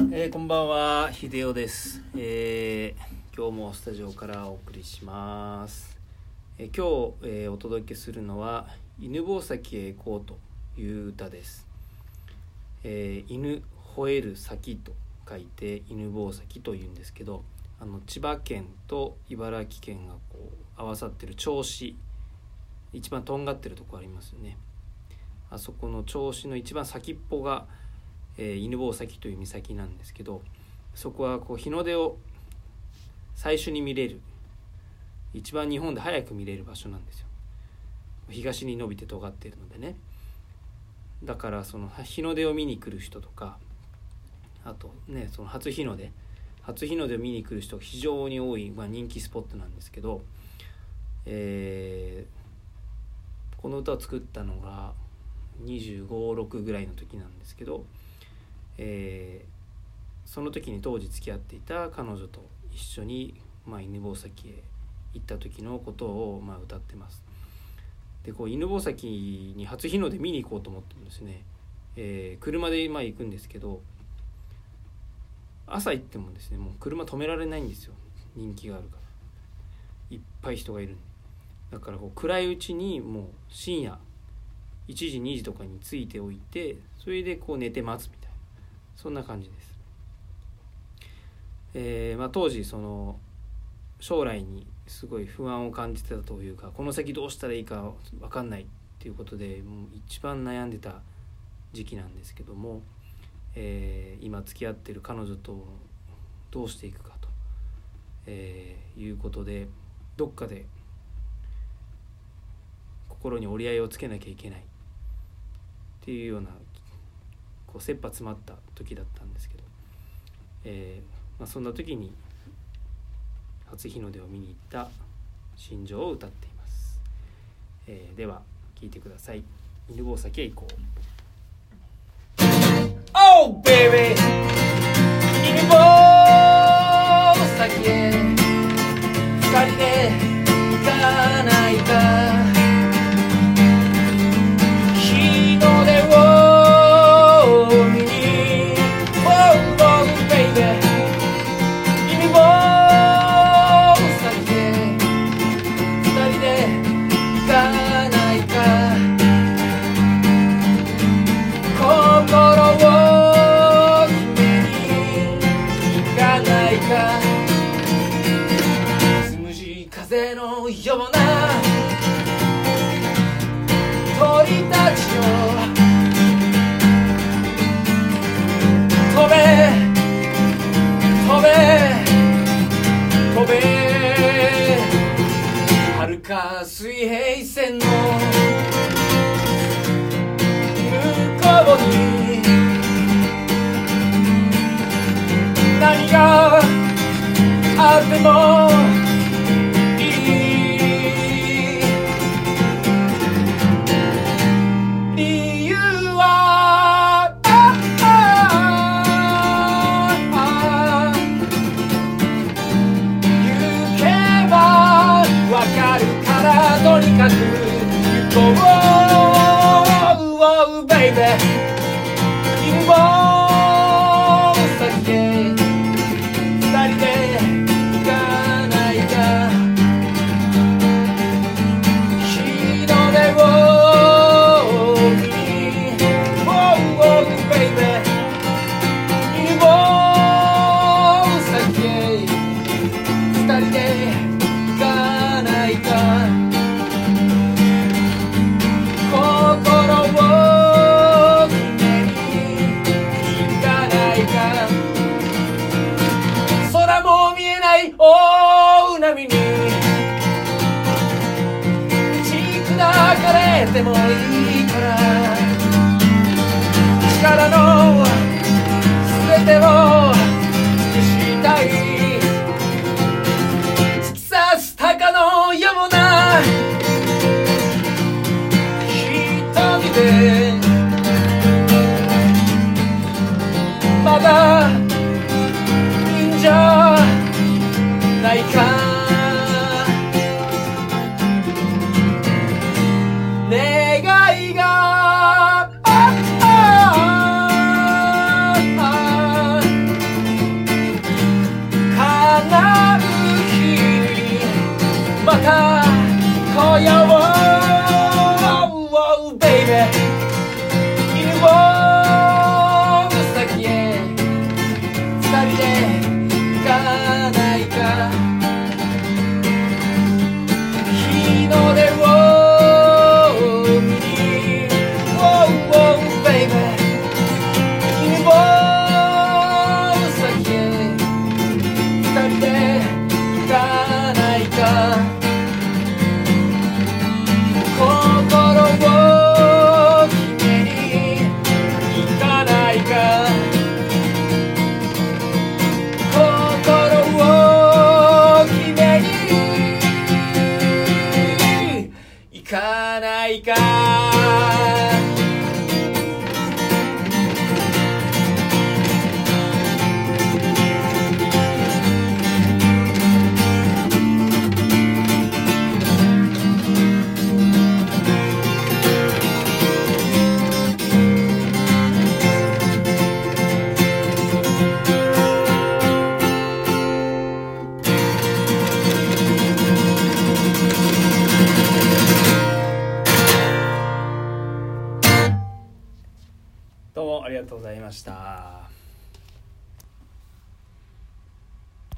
えーこんばんは秀夫です、えー今日もスタジオからお送りします、えー今日、えーお届けするのは「犬吠埼へ行こう」という歌です、えー犬吠える先と書いて犬吠埼というんですけどあの千葉県と茨城県がこう合わさってる銚子一番とんがってるとこありますよね。あそこの銚子の一番先っぽがえー犬吠埼という岬なんですけどそこはこう日の出を最初に見れる一番日本で早く見れる場所なんですよ。東に伸びて尖っているのでね。だからその日の出を見に来る人とかあとねその初日の出初日の出を見に来る人が非常に多い、まあ、人気スポットなんですけど、えーこの歌を作ったのが2 5 6ぐらいの時なんですけどえーその時に当時付き合っていた彼女と一緒に、まあ、犬吠埼へ行った時のことを、まあ、歌ってます。でこう犬吠埼に初日の出見に行こうと思ってもですね、えー車でまあ行くんですけど朝行ってもですねもう車止められないんですよ。人気があるから。いっぱい人がいるんで。だからこう暗いうちにもう深夜1時2時とかについておいてそれでこう寝て待つみたいな。そんな感じです。えーまあ、当時その将来にすごい不安を感じてたというかこの先どうしたらいいか分かんないっていうことでもう一番悩んでた時期なんですけども、えー今付き合ってる彼女とどうしていくかと、えーいうことでどっかで心に折り合いをつけなきゃいけないっていうようなこう切羽詰まった時だったんですけど、えーまあ、そんな時に初日の出を見に行った心情を歌っています、えーでは聴いてください「犬吠埼へ行こう」Oh baby. 鳥たちよ飛べ飛べ飛べ遥か水平線の向こうに何があっても行こう Oh, baby 犬吠大海に。打ち砕かれてもいいから。力の全てを愛が叶う日にまた今夜をございました。